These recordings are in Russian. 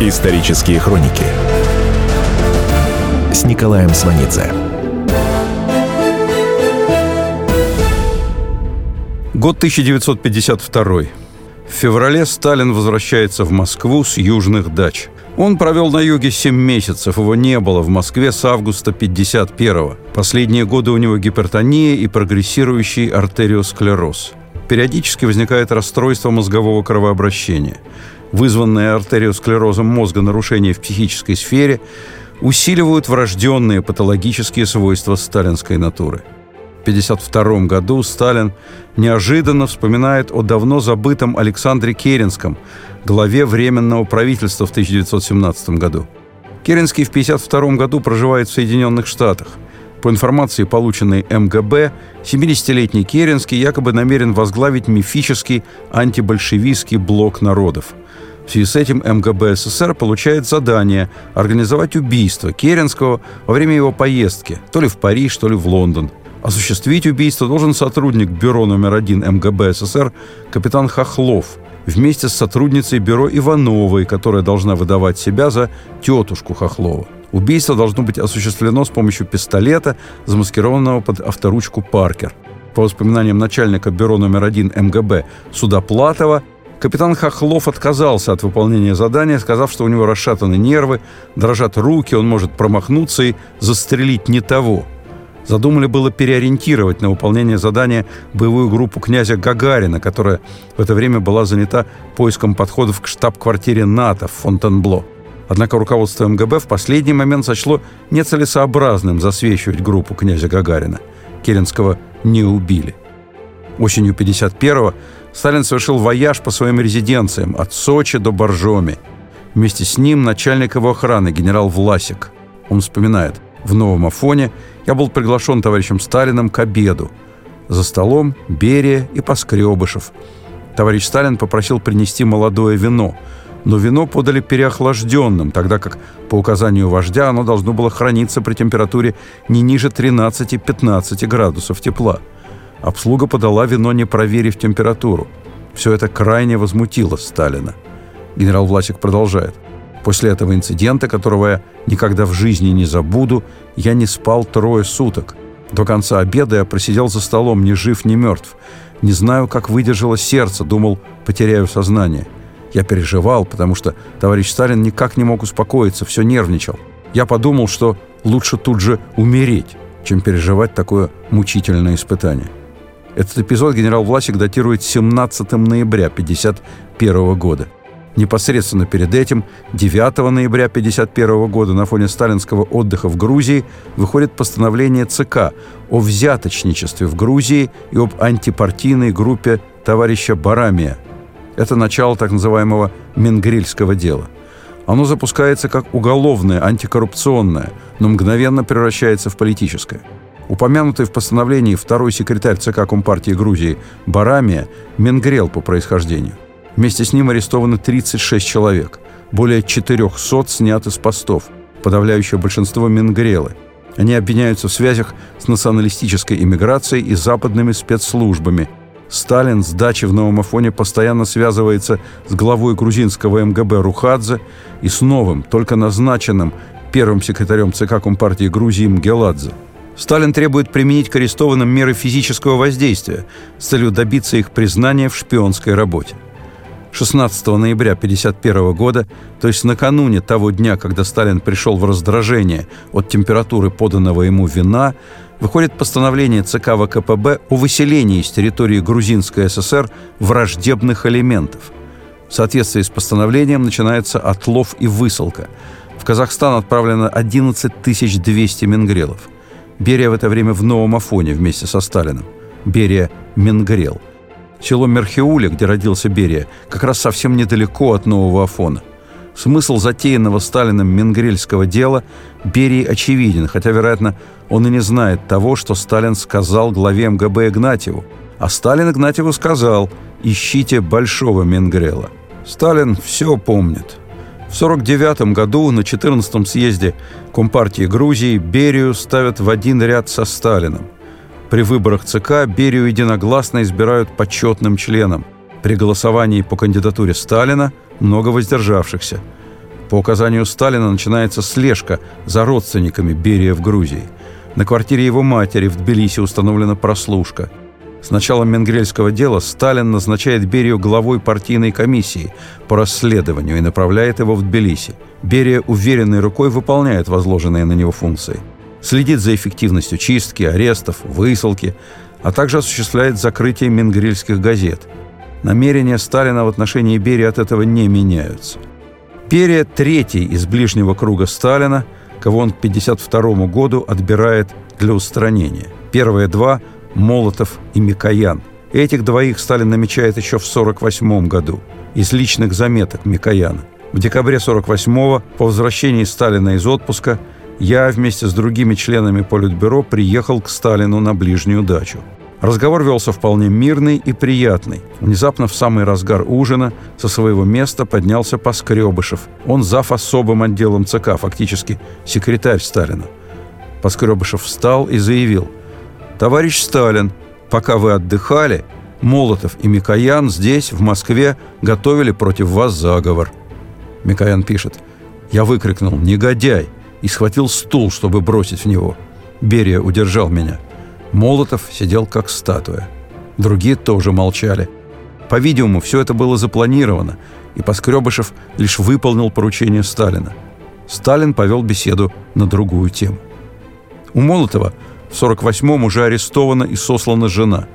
Исторические хроники с Николаем Сванидзе. Год 1952. В феврале Сталин возвращается в Москву с южных дач. Он провел на юге 7 месяцев, его не было в Москве с августа 51-го. Последние годы у него гипертония и прогрессирующий артериосклероз. Периодически возникает расстройство мозгового кровообращения. Вызванные артериосклерозом мозга нарушения в психической сфере усиливают врожденные патологические свойства сталинской натуры – 1952 году Сталин неожиданно вспоминает о давно забытом Александре Керенском, главе Временного правительства в 1917 году. Керенский в 1952 году проживает в Соединенных Штатах. По информации, полученной МГБ, 70-летний Керенский якобы намерен возглавить мифический антибольшевистский блок народов. В связи с этим МГБ СССР получает задание организовать убийство Керенского во время его поездки то ли в Париж, то ли в Лондон – Осуществить убийство должен сотрудник бюро номер один МГБ СССР капитан Хохлов вместе с сотрудницей бюро Ивановой, которая должна выдавать себя за тетушку Хохлова. Убийство должно быть осуществлено с помощью пистолета, замаскированного под авторучку «Паркер». По воспоминаниям начальника бюро номер один МГБ Судоплатова, капитан Хохлов отказался от выполнения задания, сказав, что у него расшатаны нервы, дрожат руки, он может промахнуться и застрелить не того – Задумали было переориентировать на выполнение задания боевую группу князя Гагарина, которая в это время была занята поиском подходов к штаб-квартире НАТО в Фонтенбло. Однако руководство МГБ в последний момент сочло нецелесообразным засвечивать группу князя Гагарина. Керенского не убили. Осенью 51-го Сталин совершил вояж по своим резиденциям от Сочи до Боржоми. Вместе с ним начальник его охраны генерал Власик. Он вспоминает – в новом Афоне я был приглашен товарищем Сталиным к обеду. За столом Берия и Поскребышев. Товарищ Сталин попросил принести молодое вино, но вино подали переохлажденным, тогда как по указанию вождя оно должно было храниться при температуре не ниже 13-15 градусов тепла. Обслуга подала вино, не проверив температуру. Все это крайне возмутило Сталина. Генерал Власик продолжает – После этого инцидента, которого я никогда в жизни не забуду, я не спал трое суток. До конца обеда я просидел за столом, ни жив, ни мертв. Не знаю, как выдержало сердце, думал, потеряю сознание. Я переживал, потому что товарищ Сталин никак не мог успокоиться, все нервничал. Я подумал, что лучше тут же умереть, чем переживать такое мучительное испытание. Этот эпизод генерал Власик датирует 17 ноября 1951 года. Непосредственно перед этим, 9 ноября 1951 года на фоне сталинского отдыха в Грузии выходит постановление ЦК о взяточничестве в Грузии и об антипартийной группе товарища Барамия. Это начало так называемого Менгрильского дела. Оно запускается как уголовное, антикоррупционное, но мгновенно превращается в политическое. Упомянутый в постановлении второй секретарь ЦК Компартии Грузии Барамия Менгрел по происхождению – Вместе с ним арестовано 36 человек. Более 400 сняты с постов. Подавляющее большинство – Менгрелы. Они обвиняются в связях с националистической иммиграцией и западными спецслужбами. Сталин с дачи в Новом Афоне постоянно связывается с главой грузинского МГБ Рухадзе и с новым, только назначенным первым секретарем ЦК Компартии Грузии Мгеладзе. Сталин требует применить к арестованным меры физического воздействия с целью добиться их признания в шпионской работе. 16 ноября 1951 года, то есть накануне того дня, когда Сталин пришел в раздражение от температуры поданного ему вина, выходит постановление ЦК ВКПБ о выселении из территории Грузинской ССР враждебных элементов. В соответствии с постановлением начинается отлов и высылка. В Казахстан отправлено 11 200 менгрелов. Берия в это время в Новом Афоне вместе со Сталиным. Берия – Менгрел – Село Мерхиуля, где родился Берия, как раз совсем недалеко от Нового Афона. Смысл затеянного Сталиным Менгрельского дела Берии очевиден, хотя, вероятно, он и не знает того, что Сталин сказал главе МГБ Игнатьеву. А Сталин Игнатьеву сказал «Ищите большого Менгрела». Сталин все помнит. В 1949 году на 14-м съезде Компартии Грузии Берию ставят в один ряд со Сталином – при выборах ЦК Берию единогласно избирают почетным членом. При голосовании по кандидатуре Сталина много воздержавшихся. По указанию Сталина начинается слежка за родственниками Берия в Грузии. На квартире его матери в Тбилиси установлена прослушка. С началом Менгрельского дела Сталин назначает Берию главой партийной комиссии по расследованию и направляет его в Тбилиси. Берия уверенной рукой выполняет возложенные на него функции. Следит за эффективностью чистки, арестов, высылки, а также осуществляет закрытие менгрельских газет. Намерения Сталина в отношении Берии от этого не меняются. Перия – третий из ближнего круга Сталина, кого он к 1952 году отбирает для устранения. Первые два – Молотов и Микоян. Этих двоих Сталин намечает еще в 1948 году из личных заметок Микояна. В декабре 1948-го, по возвращении Сталина из отпуска, я вместе с другими членами Политбюро приехал к Сталину на ближнюю дачу. Разговор велся вполне мирный и приятный. Внезапно в самый разгар ужина со своего места поднялся Поскребышев. Он зав. особым отделом ЦК, фактически секретарь Сталина. Поскребышев встал и заявил. «Товарищ Сталин, пока вы отдыхали, Молотов и Микоян здесь, в Москве, готовили против вас заговор». Микоян пишет. «Я выкрикнул «Негодяй!» и схватил стул, чтобы бросить в него. Берия удержал меня – Молотов сидел как статуя. Другие тоже молчали. По-видимому, все это было запланировано, и Поскребышев лишь выполнил поручение Сталина. Сталин повел беседу на другую тему. У Молотова в 48-м уже арестована и сослана жена.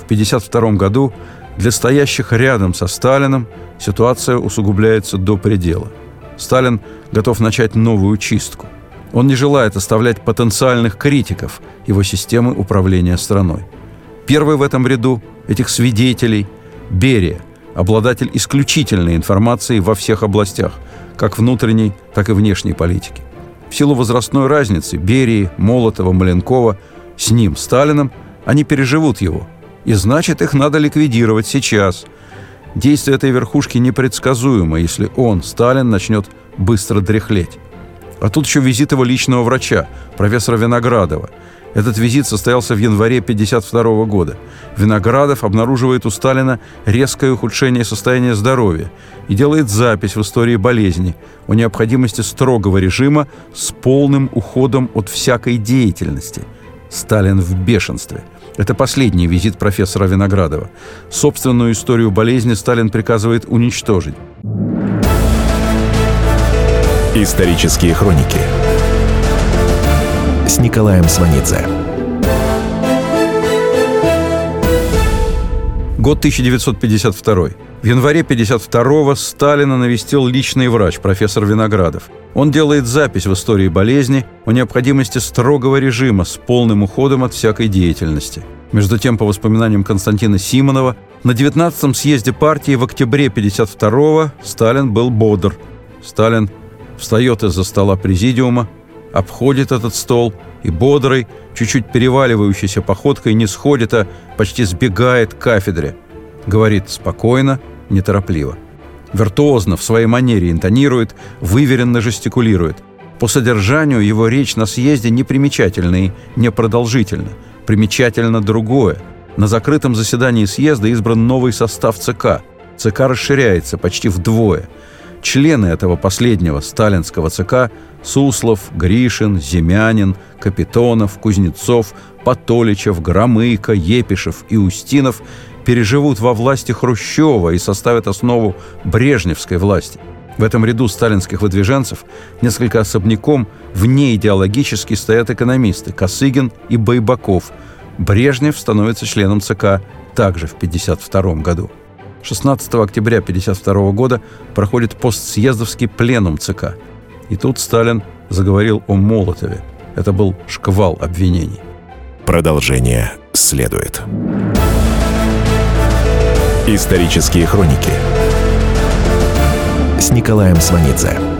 В 52 году для стоящих рядом со Сталином ситуация усугубляется до предела. Сталин готов начать новую чистку – он не желает оставлять потенциальных критиков его системы управления страной. Первый в этом ряду этих свидетелей – Берия, обладатель исключительной информации во всех областях, как внутренней, так и внешней политики. В силу возрастной разницы Берии, Молотова, Маленкова с ним, Сталином, они переживут его. И значит, их надо ликвидировать сейчас. Действие этой верхушки непредсказуемо, если он, Сталин, начнет быстро дряхлеть. А тут еще визит его личного врача, профессора Виноградова. Этот визит состоялся в январе 1952 года. Виноградов обнаруживает у Сталина резкое ухудшение состояния здоровья и делает запись в истории болезни о необходимости строгого режима с полным уходом от всякой деятельности. Сталин в бешенстве. Это последний визит профессора Виноградова. Собственную историю болезни Сталин приказывает уничтожить. Исторические хроники с Николаем Сванидзе. Год 1952. В январе 52-го Сталина навестил личный врач, профессор Виноградов. Он делает запись в истории болезни о необходимости строгого режима с полным уходом от всякой деятельности. Между тем, по воспоминаниям Константина Симонова, на 19-м съезде партии в октябре 52-го Сталин был бодр. Сталин встает из-за стола президиума, обходит этот стол и бодрой, чуть-чуть переваливающейся походкой не сходит, а почти сбегает к кафедре. Говорит спокойно, неторопливо. Виртуозно, в своей манере интонирует, выверенно жестикулирует. По содержанию его речь на съезде непримечательна и непродолжительна. Примечательно другое. На закрытом заседании съезда избран новый состав ЦК. ЦК расширяется почти вдвое – Члены этого последнего сталинского ЦК – Суслов, Гришин, Земянин, Капитонов, Кузнецов, Потоличев, Громыко, Епишев и Устинов – переживут во власти Хрущева и составят основу брежневской власти. В этом ряду сталинских выдвиженцев несколько особняком вне идеологически стоят экономисты Косыгин и Байбаков. Брежнев становится членом ЦК также в 1952 году. 16 октября 1952 года проходит постсъездовский пленум ЦК. И тут Сталин заговорил о Молотове. Это был шквал обвинений. Продолжение следует. Исторические хроники с Николаем Сванидзе.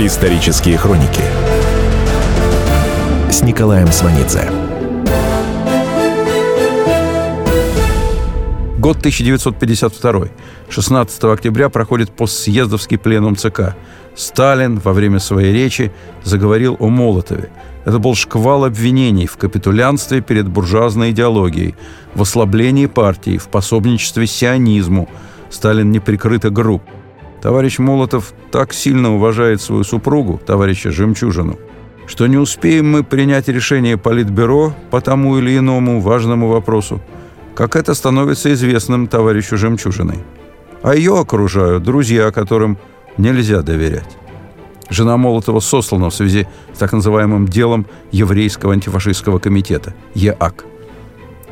Исторические хроники с Николаем Сванидзе. Год 1952. 16 октября проходит постсъездовский пленум ЦК. Сталин во время своей речи заговорил о Молотове. Это был шквал обвинений в капитулянстве перед буржуазной идеологией, в ослаблении партии, в пособничестве сионизму. Сталин неприкрыто груб. Товарищ Молотов так сильно уважает свою супругу, товарища Жемчужину, что не успеем мы принять решение Политбюро по тому или иному важному вопросу, как это становится известным товарищу Жемчужиной. А ее окружают друзья, которым нельзя доверять. Жена Молотова сослана в связи с так называемым делом Еврейского антифашистского комитета ЕАК.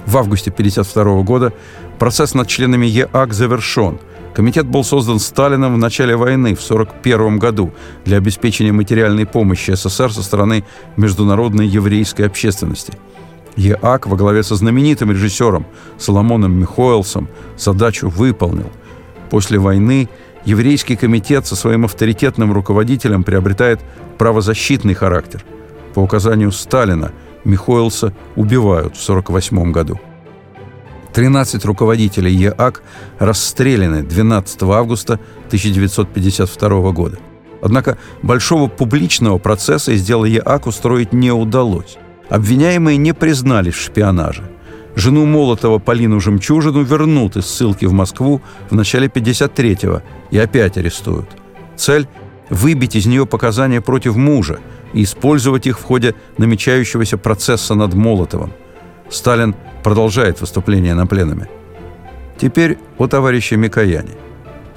В августе 1952 года процесс над членами ЕАК завершен – Комитет был создан Сталином в начале войны в 1941 году для обеспечения материальной помощи СССР со стороны международной еврейской общественности. ЕАК во главе со знаменитым режиссером Соломоном Михоэлсом задачу выполнил. После войны еврейский комитет со своим авторитетным руководителем приобретает правозащитный характер. По указанию Сталина Михоэлса убивают в 1948 году. 13 руководителей ЕАК расстреляны 12 августа 1952 года. Однако большого публичного процесса из дела ЕАК устроить не удалось. Обвиняемые не признались в шпионаже. Жену Молотова Полину Жемчужину вернут из ссылки в Москву в начале 53-го и опять арестуют. Цель – выбить из нее показания против мужа и использовать их в ходе намечающегося процесса над Молотовым. Сталин продолжает выступление на пленуме. Теперь о товарище Микояне.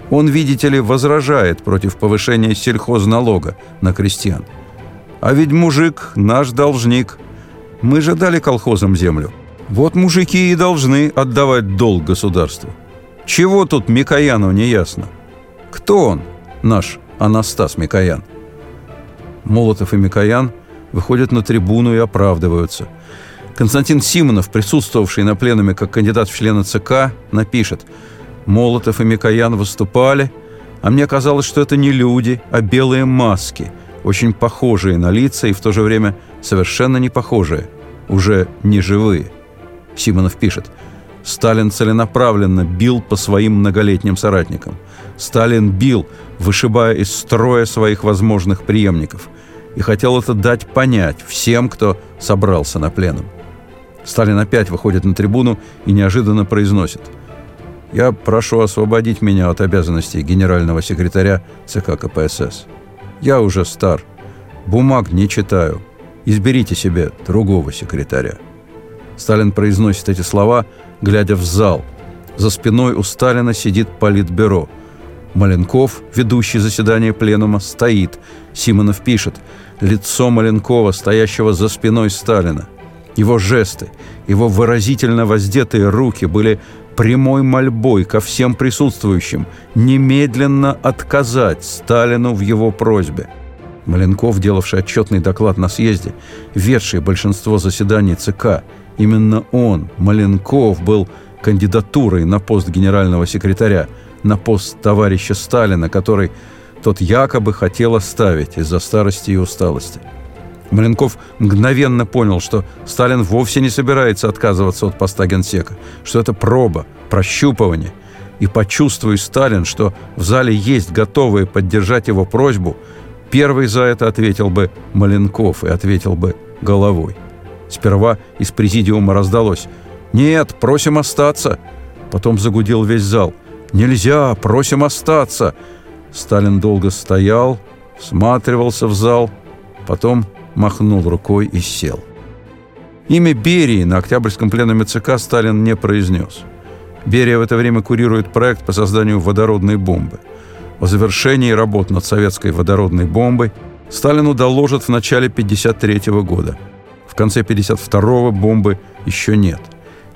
Он, видите ли, возражает против повышения сельхозналога на крестьян. А ведь мужик наш должник. Мы же дали колхозам землю. Вот мужики и должны отдавать долг государству. Чего тут Микояну не ясно? Кто он, наш Анастас Микоян? Молотов и Микоян выходят на трибуну и оправдываются – Константин Симонов, присутствовавший на пленуме как кандидат в члены ЦК, напишет «Молотов и Микоян выступали, а мне казалось, что это не люди, а белые маски, очень похожие на лица и в то же время совершенно не похожие, уже не живые». Симонов пишет Сталин целенаправленно бил по своим многолетним соратникам. Сталин бил, вышибая из строя своих возможных преемников. И хотел это дать понять всем, кто собрался на пленум. Сталин опять выходит на трибуну и неожиданно произносит. «Я прошу освободить меня от обязанностей генерального секретаря ЦК КПСС. Я уже стар, бумаг не читаю. Изберите себе другого секретаря». Сталин произносит эти слова, глядя в зал. За спиной у Сталина сидит политбюро. Маленков, ведущий заседание пленума, стоит. Симонов пишет. Лицо Маленкова, стоящего за спиной Сталина – его жесты, его выразительно воздетые руки были прямой мольбой ко всем присутствующим немедленно отказать Сталину в его просьбе. Маленков, делавший отчетный доклад на съезде, ведший большинство заседаний ЦК, именно он, Маленков, был кандидатурой на пост генерального секретаря, на пост товарища Сталина, который тот якобы хотел оставить из-за старости и усталости. Маленков мгновенно понял, что Сталин вовсе не собирается отказываться от поста генсека, что это проба, прощупывание. И почувствуй Сталин, что в зале есть готовые поддержать его просьбу, первый за это ответил бы Маленков и ответил бы головой. Сперва из президиума раздалось «Нет, просим остаться!» Потом загудел весь зал «Нельзя, просим остаться!» Сталин долго стоял, всматривался в зал, потом махнул рукой и сел. Имя Берии на Октябрьском пленуме ЦК Сталин не произнес. Берия в это время курирует проект по созданию водородной бомбы. О завершении работ над советской водородной бомбой Сталину доложат в начале 1953 года. В конце 1952 бомбы еще нет.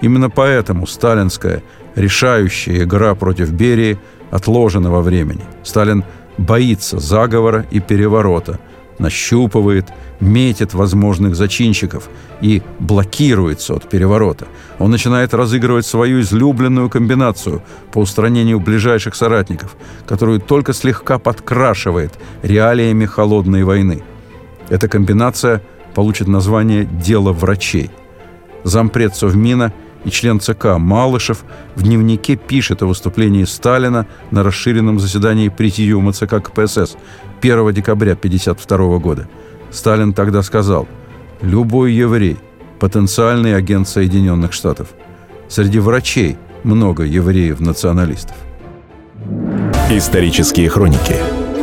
Именно поэтому сталинская решающая игра против Берии отложена во времени. Сталин боится заговора и переворота, нащупывает, метит возможных зачинщиков и блокируется от переворота. Он начинает разыгрывать свою излюбленную комбинацию по устранению ближайших соратников, которую только слегка подкрашивает реалиями холодной войны. Эта комбинация получит название «Дело врачей». Зампред Совмина и член ЦК Малышев в дневнике пишет о выступлении Сталина на расширенном заседании Президиума ЦК КПСС 1 декабря 1952 года. Сталин тогда сказал «Любой еврей – потенциальный агент Соединенных Штатов. Среди врачей много евреев-националистов». Исторические хроники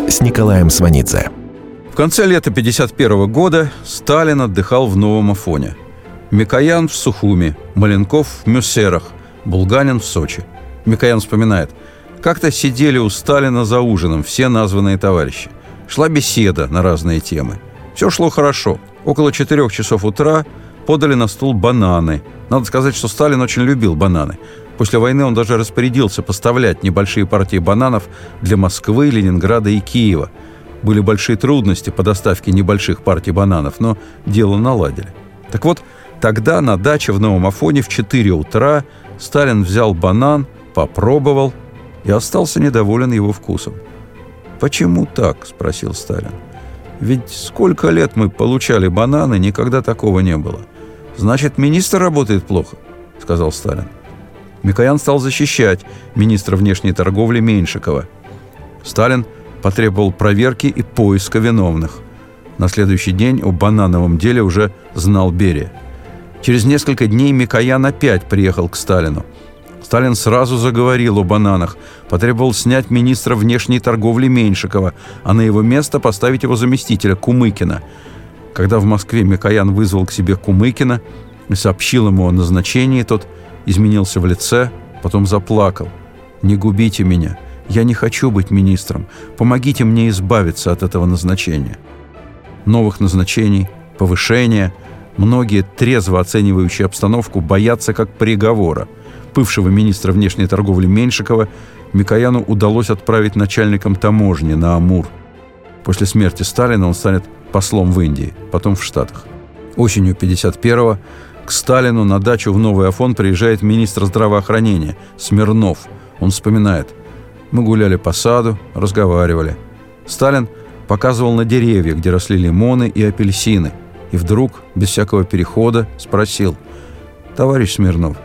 с Николаем Сванидзе. В конце лета 1951 года Сталин отдыхал в Новом Афоне – Микоян в Сухуми, Маленков в Мюссерах, Булганин в Сочи. Микоян вспоминает. Как-то сидели у Сталина за ужином все названные товарищи. Шла беседа на разные темы. Все шло хорошо. Около четырех часов утра подали на стол бананы. Надо сказать, что Сталин очень любил бананы. После войны он даже распорядился поставлять небольшие партии бананов для Москвы, Ленинграда и Киева. Были большие трудности по доставке небольших партий бананов, но дело наладили. Так вот, Тогда на даче в Новом Афоне в 4 утра Сталин взял банан, попробовал и остался недоволен его вкусом. «Почему так?» – спросил Сталин. «Ведь сколько лет мы получали бананы, никогда такого не было. Значит, министр работает плохо», – сказал Сталин. Микоян стал защищать министра внешней торговли Меньшикова. Сталин потребовал проверки и поиска виновных. На следующий день о банановом деле уже знал Берия – Через несколько дней Микоян опять приехал к Сталину. Сталин сразу заговорил о бананах, потребовал снять министра внешней торговли Меньшикова, а на его место поставить его заместителя Кумыкина. Когда в Москве Микоян вызвал к себе Кумыкина и сообщил ему о назначении, тот изменился в лице, потом заплакал. «Не губите меня. Я не хочу быть министром. Помогите мне избавиться от этого назначения». Новых назначений, повышения – Многие, трезво оценивающие обстановку, боятся как приговора. Бывшего министра внешней торговли Меньшикова Микояну удалось отправить начальником таможни на Амур. После смерти Сталина он станет послом в Индии, потом в Штатах. Осенью 51-го к Сталину на дачу в Новый Афон приезжает министр здравоохранения Смирнов. Он вспоминает. «Мы гуляли по саду, разговаривали. Сталин показывал на деревья, где росли лимоны и апельсины – и вдруг, без всякого перехода, спросил. «Товарищ Смирнов,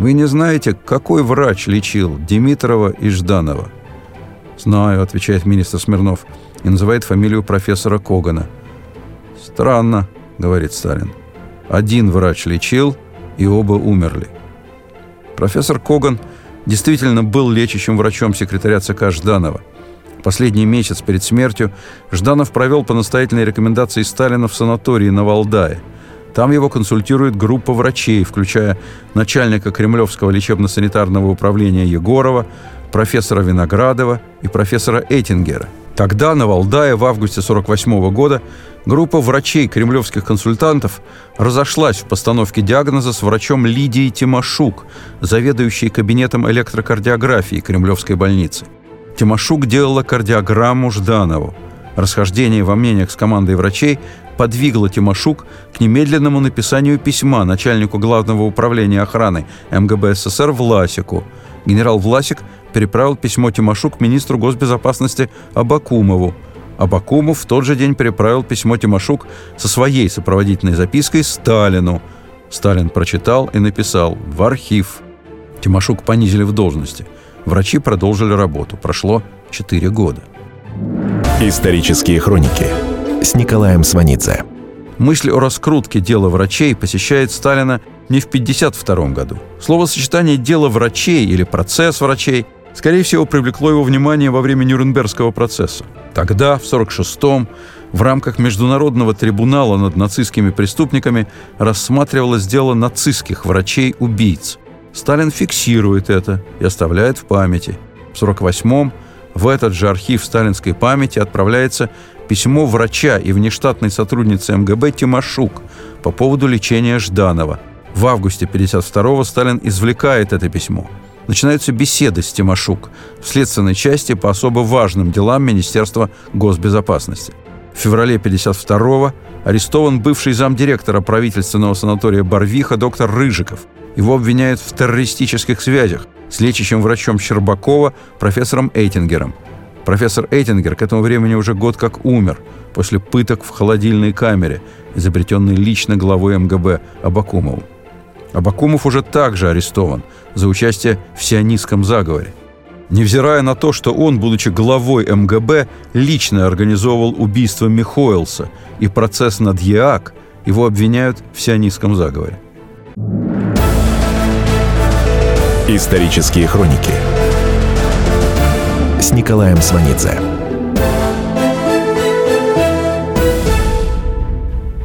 вы не знаете, какой врач лечил Димитрова и Жданова?» «Знаю», — отвечает министр Смирнов и называет фамилию профессора Когана. «Странно», — говорит Сталин. «Один врач лечил, и оба умерли». Профессор Коган действительно был лечащим врачом секретаря ЦК Жданова. Последний месяц перед смертью Жданов провел по настоятельной рекомендации Сталина в санатории на Валдае. Там его консультирует группа врачей, включая начальника Кремлевского лечебно-санитарного управления Егорова, профессора Виноградова и профессора Эттингера. Тогда на Валдае в августе 1948 года группа врачей кремлевских консультантов разошлась в постановке диагноза с врачом Лидией Тимошук, заведующей кабинетом электрокардиографии Кремлевской больницы – Тимошук делала кардиограмму Жданову. Расхождение во мнениях с командой врачей подвигло Тимошук к немедленному написанию письма начальнику Главного управления охраны МГБ СССР Власику. Генерал Власик переправил письмо Тимошук министру госбезопасности Абакумову. Абакумов в тот же день переправил письмо Тимошук со своей сопроводительной запиской Сталину. Сталин прочитал и написал «В архив». Тимошук понизили в должности – Врачи продолжили работу. Прошло 4 года. Исторические хроники с Николаем Сванидзе. Мысль о раскрутке дела врачей посещает Сталина не в 1952 году. Словосочетание «дело врачей» или «процесс врачей» скорее всего привлекло его внимание во время Нюрнбергского процесса. Тогда, в 1946-м, в рамках Международного трибунала над нацистскими преступниками рассматривалось дело нацистских врачей-убийц – Сталин фиксирует это и оставляет в памяти. В 1948-м В этот же архив сталинской памяти отправляется письмо врача и внештатной сотрудницы МГБ Тимошук по поводу лечения Жданова. В августе 1952-го Сталин извлекает это письмо. Начинаются беседы с Тимошук в следственной части по особо важным делам Министерства госбезопасности. В феврале 1952-го арестован бывший замдиректора правительственного санатория Барвиха доктор Рыжиков. Его обвиняют в террористических связях с лечащим врачом Щербакова профессором Эйтингером. Профессор Эйтингер к этому времени уже год как умер после пыток в холодильной камере, изобретенной лично главой МГБ Абакумовым. Абакумов уже также арестован за участие в сионистском заговоре. Невзирая на то, что он, будучи главой МГБ, лично организовывал убийство Михоэлса и процесс над ЕАК, его обвиняют в сионистском заговоре. Исторические хроники с Николаем Сванидзе.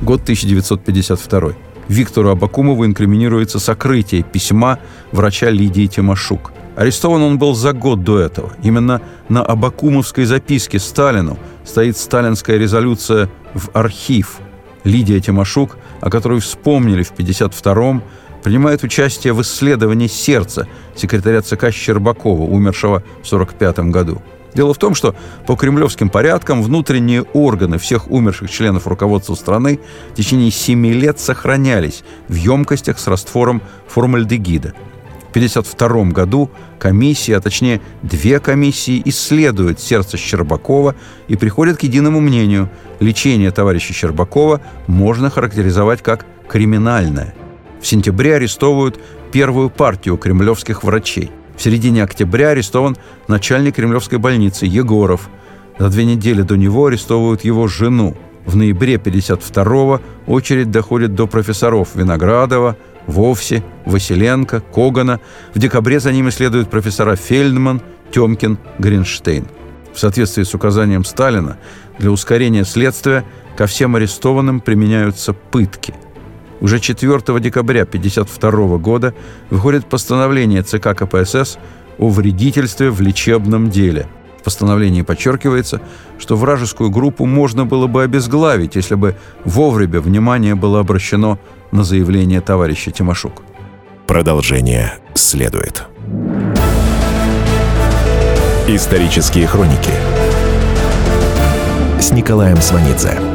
Год 1952. Виктору Абакумову инкриминируется сокрытие письма врача Лидии Тимошук. Арестован он был за год до этого. Именно на Абакумовской записке Сталину стоит сталинская резолюция в архив. Лидия Тимошук, о которой вспомнили в 1952-м, принимает участие в исследовании сердца секретаря ЦК Щербакова, умершего в 1945 году. Дело в том, что по кремлевским порядкам внутренние органы всех умерших членов руководства страны в течение семи лет сохранялись в емкостях с раствором формальдегида. В 1952 году комиссия, а точнее две комиссии, исследуют сердце Щербакова и приходят к единому мнению – лечение товарища Щербакова можно характеризовать как криминальное. В сентябре арестовывают первую партию кремлевских врачей – в середине октября арестован начальник Кремлевской больницы Егоров. За две недели до него арестовывают его жену. В ноябре 52-го очередь доходит до профессоров Виноградова, Вовсе, Василенко, Когана. В декабре за ними следуют профессора Фельдман, Темкин, Гринштейн. В соответствии с указанием Сталина, для ускорения следствия ко всем арестованным применяются пытки – уже 4 декабря 1952 года выходит постановление ЦК КПСС о вредительстве в лечебном деле. В постановлении подчеркивается, что вражескую группу можно было бы обезглавить, если бы вовремя внимание было обращено на заявление товарища Тимошук. Продолжение следует. Исторические хроники с Николаем Сванидзе.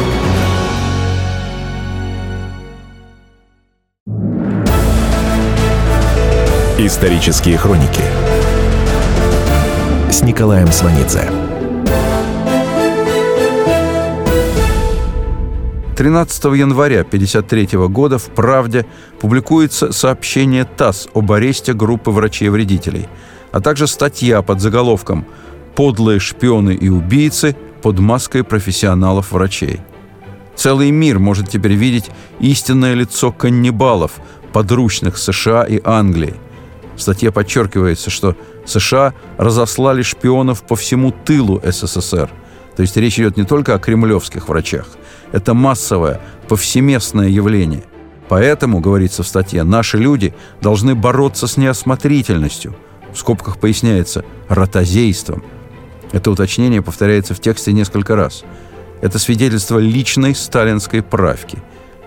Исторические хроники с Николаем Сванидзе. 13 января 1953 года в «Правде» публикуется сообщение ТАСС об аресте группы врачей-вредителей, а также статья под заголовком «Подлые шпионы и убийцы под маской профессионалов-врачей». Целый мир может теперь видеть истинное лицо каннибалов, подручных США и Англии – в статье подчеркивается, что США разослали шпионов по всему тылу СССР. То есть речь идет не только о кремлевских врачах. Это массовое, повсеместное явление. Поэтому, говорится в статье, наши люди должны бороться с неосмотрительностью. В скобках поясняется ротозейством. Это уточнение повторяется в тексте несколько раз. Это свидетельство личной сталинской правки.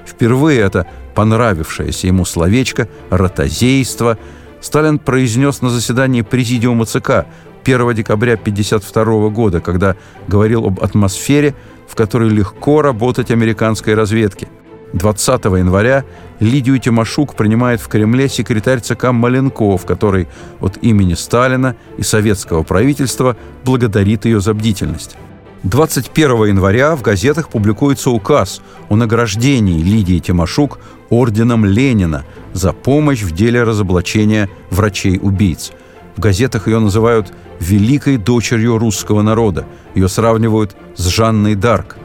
Впервые это понравившееся ему словечко «ротозейство» Сталин произнес на заседании Президиума ЦК 1 декабря 1952 года, когда говорил об атмосфере, в которой легко работать американской разведке. 20 января Лидию Тимошук принимает в Кремле секретарь ЦК Маленков, который от имени Сталина и советского правительства благодарит ее за бдительность. 21 января в газетах публикуется указ о награждении Лидии Тимошук орденом Ленина за помощь в деле разоблачения врачей-убийц. В газетах ее называют «великой дочерью русского народа». Ее сравнивают с Жанной Дарк.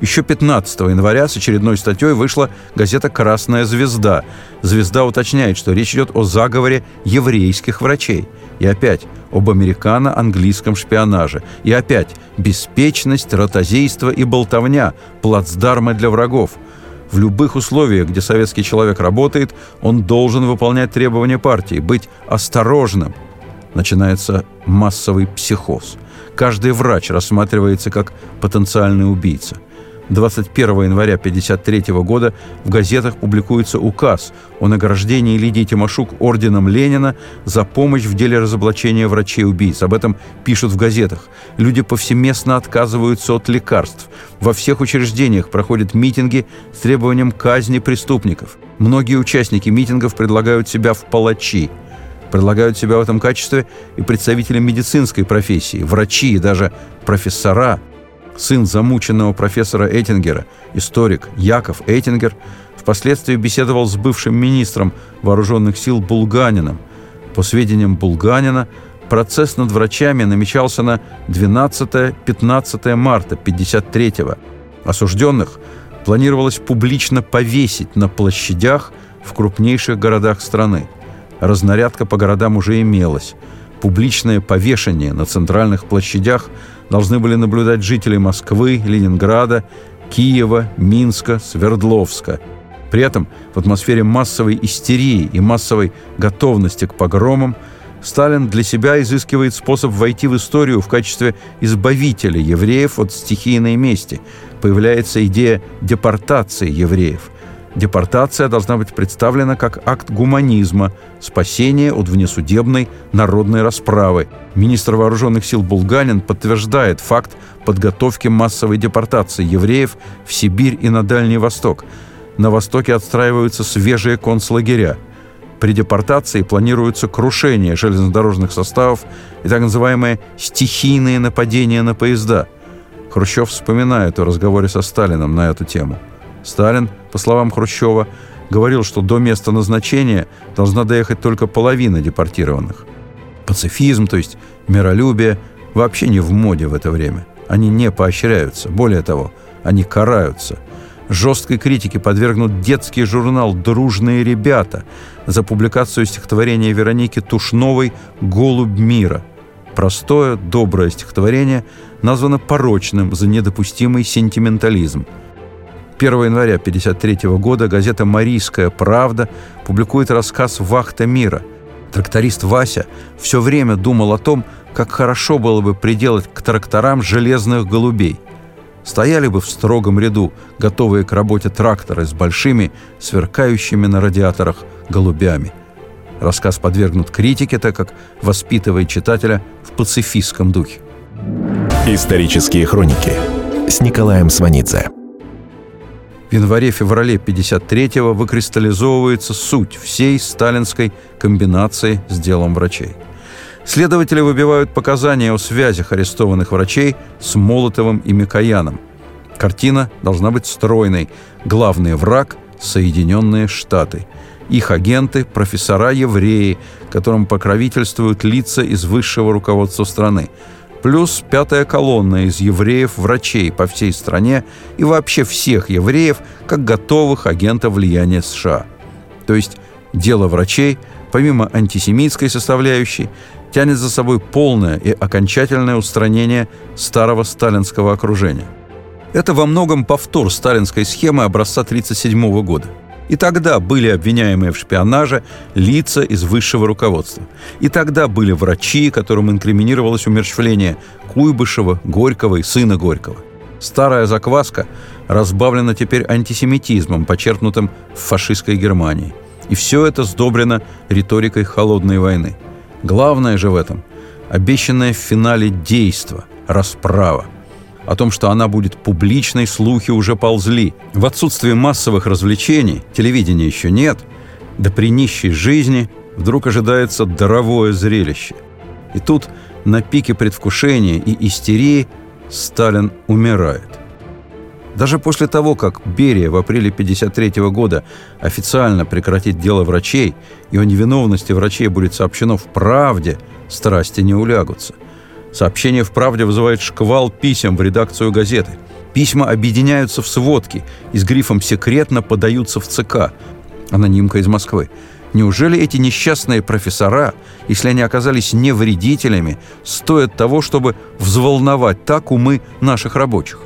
Еще 15 января с очередной статьей вышла газета «Красная звезда». «Звезда» уточняет, что речь идет о заговоре еврейских врачей. И опять об американо-английском шпионаже. И опять беспечность, ротозейство и болтовня, плацдармы для врагов – в любых условиях, где советский человек работает, он должен выполнять требования партии, быть осторожным, начинается массовый психоз. Каждый врач рассматривается как потенциальный убийца – 21 января 1953 года в газетах публикуется указ о награждении Лидии Тимошук орденом Ленина за помощь в деле разоблачения врачей-убийц. Об этом пишут в газетах. Люди повсеместно отказываются от лекарств. Во всех учреждениях проходят митинги с требованием казни преступников. Многие участники митингов предлагают себя в палачи – предлагают себя в этом качестве и представители медицинской профессии, врачи и даже профессора. Сын замученного профессора Эттингера, историк Яков Эттингер, впоследствии беседовал с бывшим министром вооруженных сил Булганиным. По сведениям Булганина, процесс над врачами намечался на 12-15 марта 1953-го. Осужденных планировалось публично повесить на площадях в крупнейших городах страны – Разнарядка по городам уже имелась. Публичное повешение на центральных площадях должны были наблюдать жители Москвы, Ленинграда, Киева, Минска, Свердловска. При этом в атмосфере массовой истерии и массовой готовности к погромам Сталин для себя изыскивает способ войти в историю в качестве избавителя евреев от стихийной мести. Появляется идея депортации евреев – Депортация должна быть представлена как акт гуманизма, спасение от внесудебной народной расправы. Министр вооруженных сил Булганин подтверждает факт подготовки массовой депортации евреев в Сибирь и на Дальний Восток. На Востоке отстраиваются свежие концлагеря. При депортации планируется крушение железнодорожных составов и так называемые «стихийные нападения на поезда». Хрущев вспоминает о разговоре со Сталином на эту тему – Сталин, по словам Хрущева, говорил, что до места назначения должна доехать только половина депортированных. Пацифизм, то есть миролюбие, вообще не в моде в это время. Они не поощряются. Более того, они караются. Жесткой критике подвергнут детский журнал «Дружные ребята» за публикацию стихотворения Вероники Тушновой «Голубь мира». Простое, доброе стихотворение названо порочным за недопустимый сентиментализм – 1 января 1953 года газета «Марийская правда» публикует рассказ «Вахта мира». Тракторист Вася все время думал о том, как хорошо было бы приделать к тракторам железных голубей. Стояли бы в строгом ряду, готовые к работе тракторы с большими, сверкающими на радиаторах голубями. Рассказ подвергнут критике, так как воспитывает читателя в пацифистском духе. Исторические хроники с Николаем Сванидзе в январе-феврале 1953-го выкристаллизовывается суть всей сталинской комбинации с делом врачей. Следователи выбивают показания о связях арестованных врачей с Молотовым и Микояном. Картина должна быть стройной. Главный враг – Соединенные Штаты. Их агенты – профессора-евреи, которым покровительствуют лица из высшего руководства страны – плюс пятая колонна из евреев-врачей по всей стране и вообще всех евреев как готовых агентов влияния США. То есть дело врачей, помимо антисемитской составляющей, тянет за собой полное и окончательное устранение старого сталинского окружения. Это во многом повтор сталинской схемы образца 1937 года – и тогда были обвиняемые в шпионаже лица из высшего руководства. И тогда были врачи, которым инкриминировалось умерщвление Куйбышева, Горького и сына Горького. Старая закваска разбавлена теперь антисемитизмом, почерпнутым в фашистской Германии. И все это сдобрено риторикой холодной войны. Главное же в этом – обещанное в финале действо, расправа – о том, что она будет публичной, слухи уже ползли. В отсутствие массовых развлечений, телевидения еще нет, да при нищей жизни вдруг ожидается даровое зрелище. И тут на пике предвкушения и истерии Сталин умирает. Даже после того, как Берия в апреле 1953 года официально прекратит дело врачей, и о невиновности врачей будет сообщено в «Правде», страсти не улягутся. Сообщение в «Правде» вызывает шквал писем в редакцию газеты. Письма объединяются в сводки и с грифом «секретно» подаются в ЦК. Анонимка из Москвы. Неужели эти несчастные профессора, если они оказались не вредителями, стоят того, чтобы взволновать так умы наших рабочих?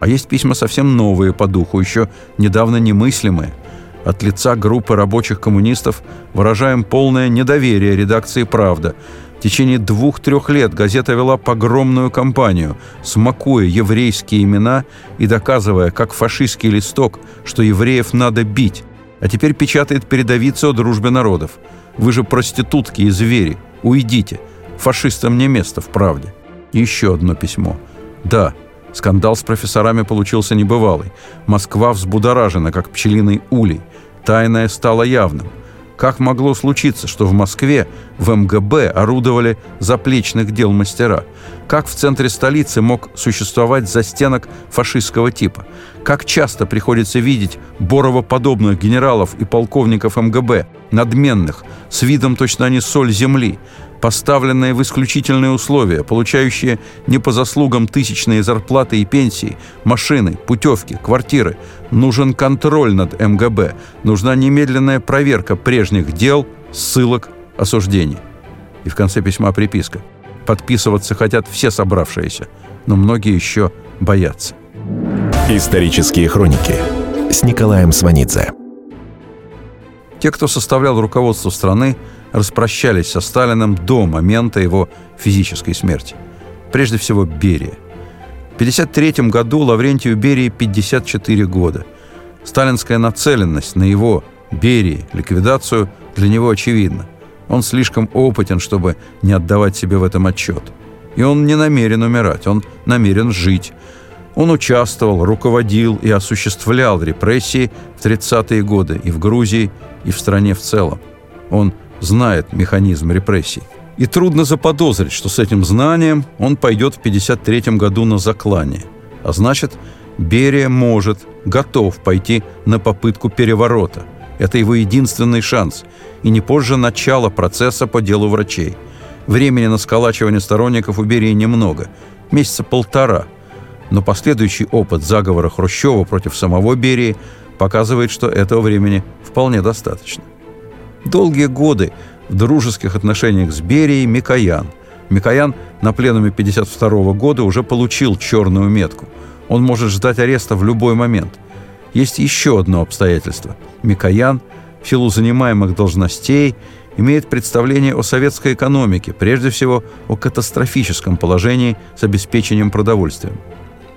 А есть письма совсем новые по духу, еще недавно немыслимые. От лица группы рабочих коммунистов выражаем полное недоверие редакции «Правда». Течение двух-трех лет газета вела погромную кампанию, смакуя еврейские имена и доказывая, как фашистский листок, что евреев надо бить, а теперь печатает передовицы о дружбе народов. Вы же проститутки и звери. Уйдите. Фашистам не место в правде. Еще одно письмо. Да, скандал с профессорами получился небывалый. Москва взбудоражена, как пчелиный улей. Тайное стало явным – как могло случиться, что в Москве в МГБ орудовали заплечных дел мастера? Как в центре столицы мог существовать застенок фашистского типа? Как часто приходится видеть Борова-подобных генералов и полковников МГБ, надменных, с видом точно они соль земли, поставленные в исключительные условия, получающие не по заслугам тысячные зарплаты и пенсии, машины, путевки, квартиры. Нужен контроль над МГБ, нужна немедленная проверка прежних дел, ссылок, осуждений. И в конце письма приписка. Подписываться хотят все собравшиеся, но многие еще боятся. Исторические хроники с Николаем Сванидзе. Те, кто составлял руководство страны, распрощались со Сталиным до момента его физической смерти. Прежде всего, Берия. В 1953 году Лаврентию Берии 54 года. Сталинская нацеленность на его, Берии, ликвидацию для него очевидна. Он слишком опытен, чтобы не отдавать себе в этом отчет. И он не намерен умирать, он намерен жить. Он участвовал, руководил и осуществлял репрессии в 30-е годы и в Грузии, и в стране в целом. Он знает механизм репрессий. И трудно заподозрить, что с этим знанием он пойдет в 1953 году на заклание. А значит, Берия может, готов пойти на попытку переворота. Это его единственный шанс, и не позже начала процесса по делу врачей. Времени на сколачивание сторонников у Берии немного, месяца полтора. Но последующий опыт заговора Хрущева против самого Берии показывает, что этого времени вполне достаточно. Долгие годы в дружеских отношениях с Берией Микоян. Микоян на пленуме 52 года уже получил черную метку. Он может ждать ареста в любой момент. Есть еще одно обстоятельство. Микоян, в силу занимаемых должностей, имеет представление о советской экономике, прежде всего о катастрофическом положении с обеспечением продовольствием.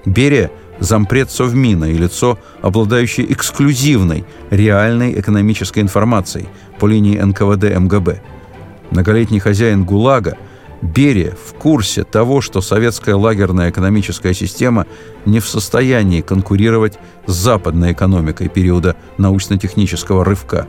Берия – зампред Совмина и лицо, обладающее эксклюзивной, реальной экономической информацией по линии НКВД МГБ. Многолетний хозяин ГУЛАГа Берия в курсе того, что советская лагерная экономическая система не в состоянии конкурировать с западной экономикой периода научно-технического рывка.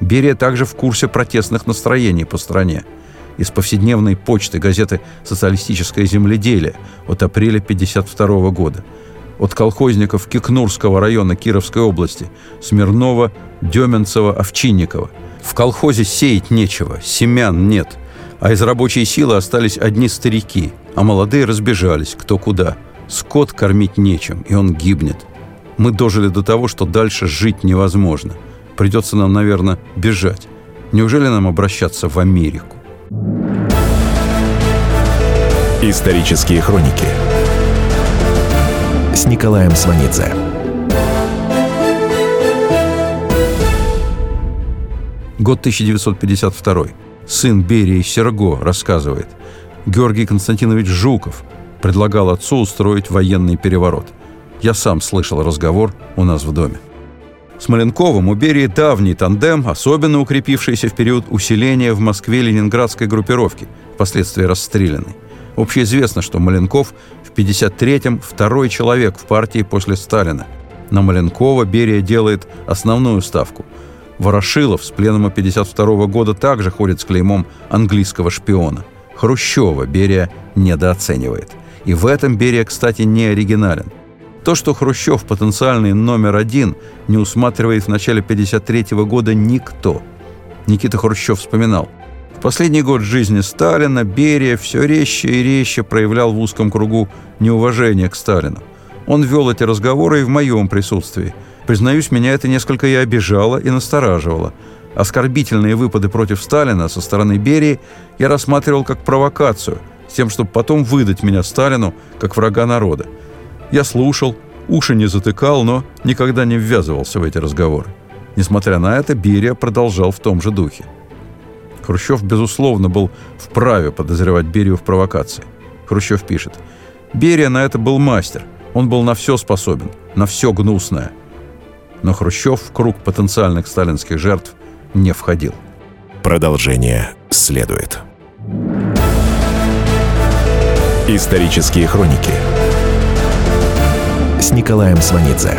Берия также в курсе протестных настроений по стране – из повседневной почты газеты «Социалистическое земледелие» от апреля 1952 года – от колхозников Кикнурского района Кировской области Смирнова, Деменцева, Овчинникова. В колхозе сеять нечего, семян нет, а из рабочей силы остались одни старики, а молодые разбежались кто куда. Скот кормить нечем, и он гибнет. Мы дожили до того, что дальше жить невозможно. Придется нам, наверное, бежать. Неужели нам обращаться в Америку? Исторические хроники Николаем Сванидзе. Год 1952. Сын Берии Серго рассказывает. Георгий Константинович Жуков предлагал отцу устроить военный переворот. Я сам слышал разговор у нас в доме. С Маленковым у Берии давний тандем, особенно укрепившийся в период усиления в Москве ленинградской группировки, впоследствии расстрелянной. Общеизвестно, что Маленков в 53-м второй человек в партии после Сталина. На Маленкова Берия делает основную ставку. Ворошилов с пленума 52 -го года также ходит с клеймом английского шпиона. Хрущева Берия недооценивает. И в этом Берия, кстати, не оригинален. То, что Хрущев потенциальный номер один, не усматривает в начале 53 -го года никто. Никита Хрущев вспоминал. В последний год жизни Сталина Берия все резче и резче проявлял в узком кругу неуважение к Сталину. Он вел эти разговоры и в моем присутствии. Признаюсь, меня это несколько и обижало, и настораживало. Оскорбительные выпады против Сталина со стороны Берии я рассматривал как провокацию, с тем, чтобы потом выдать меня Сталину как врага народа. Я слушал, уши не затыкал, но никогда не ввязывался в эти разговоры. Несмотря на это, Берия продолжал в том же духе. Хрущев, безусловно, был вправе подозревать Берию в провокации. Хрущев пишет. «Берия на это был мастер. Он был на все способен, на все гнусное». Но Хрущев в круг потенциальных сталинских жертв не входил. Продолжение следует. Исторические хроники с Николаем Сванидзе.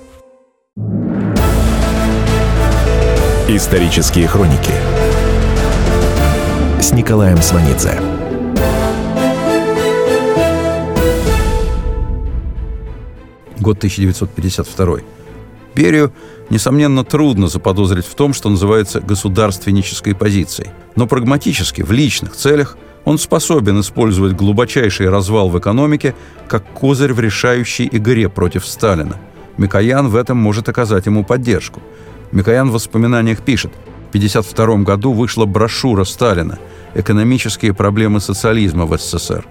Исторические хроники с Николаем Сванидзе. Год 1952. Берию, несомненно, трудно заподозрить в том, что называется государственнической позицией. Но прагматически, в личных целях, он способен использовать глубочайший развал в экономике как козырь в решающей игре против Сталина. Микоян в этом может оказать ему поддержку. Микоян в воспоминаниях пишет, в 1952 году вышла брошюра Сталина «Экономические проблемы социализма в СССР».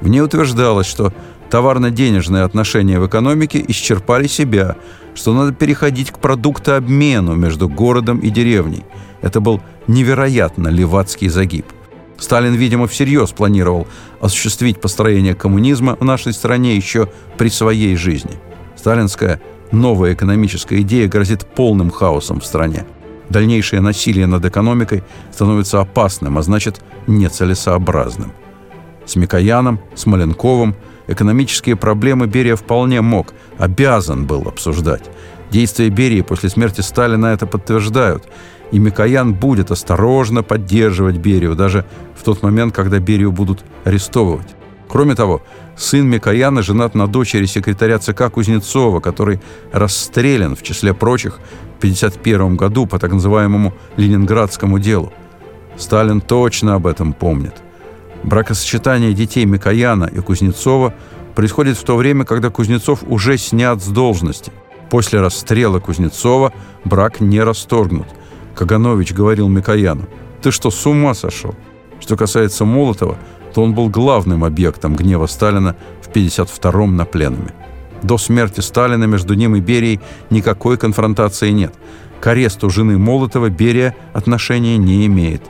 В ней утверждалось, что товарно-денежные отношения в экономике исчерпали себя, что надо переходить к продуктообмену между городом и деревней. Это был невероятно левацкий загиб. Сталин, видимо, всерьез планировал осуществить построение коммунизма в нашей стране еще при своей жизни. Сталинская новая экономическая идея грозит полным хаосом в стране. Дальнейшее насилие над экономикой становится опасным, а значит нецелесообразным. С Микояном, с Маленковым экономические проблемы Берия вполне мог, обязан был обсуждать. Действия Берии после смерти Сталина это подтверждают. И Микоян будет осторожно поддерживать Берию, даже в тот момент, когда Берию будут арестовывать. Кроме того, сын Микояна женат на дочери секретаря ЦК Кузнецова, который расстрелян, в числе прочих, в 1951 году по так называемому Ленинградскому делу. Сталин точно об этом помнит. Бракосочетание детей Микояна и Кузнецова происходит в то время, когда Кузнецов уже снят с должности. После расстрела Кузнецова брак не расторгнут. Каганович говорил Микояну, «Ты что, с ума сошел?» Что касается Молотова, то он был главным объектом гнева Сталина в 1952-м на пленуме. До смерти Сталина между ним и Берией никакой конфронтации нет. К аресту жены Молотова Берия отношения не имеет.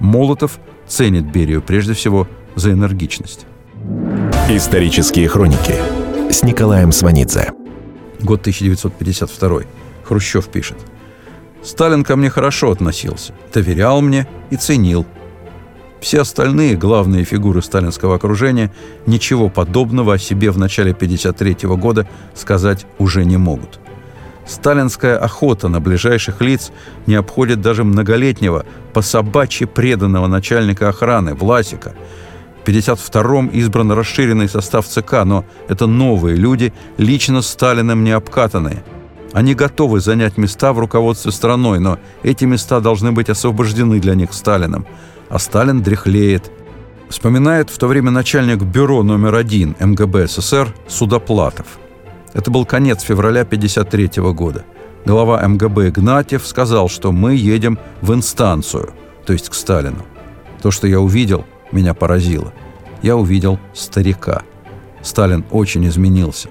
Молотов – ценит Берию прежде всего за энергичность. Исторические хроники с Николаем Сванидзе. Год 1952. Хрущев пишет. «Сталин ко мне хорошо относился, доверял мне и ценил. Все остальные главные фигуры сталинского окружения ничего подобного о себе в начале 1953 года сказать уже не могут. Сталинская охота на ближайших лиц не обходит даже многолетнего, по-собачьи преданного начальника охраны Власика. В 52-м избран расширенный состав ЦК, но это новые люди, лично Сталиным не обкатанные. Они готовы занять места в руководстве страной, но эти места должны быть освобождены для них Сталином. А Сталин дряхлеет. Вспоминает в то время начальник бюро номер один МГБ СССР Судоплатов – это был конец февраля 1953 года. Глава МГБ Игнатьев сказал, что мы едем в инстанцию, то есть к Сталину. То, что я увидел, меня поразило. я увидел старика. Сталин очень изменился.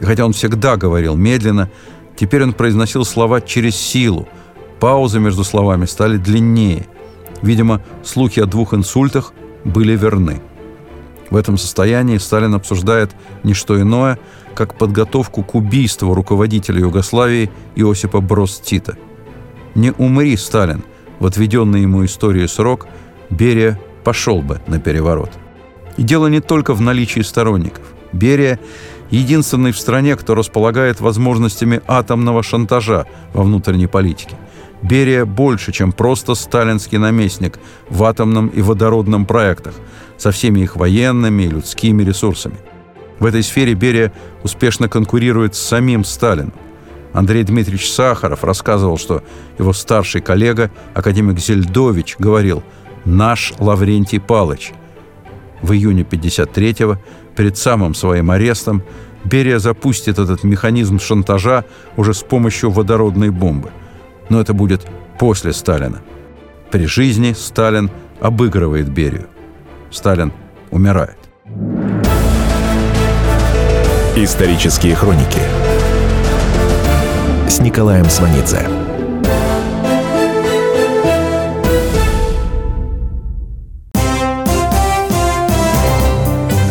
И хотя он всегда говорил медленно, теперь он произносил слова через силу. Паузы между словами стали длиннее. Видимо, слухи о двух инсультах были верны. В этом состоянии Сталин обсуждает не что иное, как подготовку к убийству руководителя Югославии Иосипа Брос Тита. Не умри, Сталин, в отведенный ему истории срок, Берия пошел бы на переворот. И дело не только в наличии сторонников. Берия – единственный в стране, кто располагает возможностями атомного шантажа во внутренней политике. Берия больше, чем просто сталинский наместник в атомном и водородном проектах, со всеми их военными и людскими ресурсами. В этой сфере Берия успешно конкурирует с самим Сталином. Андрей Дмитриевич Сахаров рассказывал, что его старший коллега, академик Зельдович, говорил «наш Лаврентий Палыч». В июне 53-го, перед самым своим арестом, Берия запустит этот механизм шантажа уже с помощью водородной бомбы. Но это будет после Сталина. При жизни Сталин обыгрывает Берию. Сталин умирает. Исторические хроники с Николаем Сванидзе.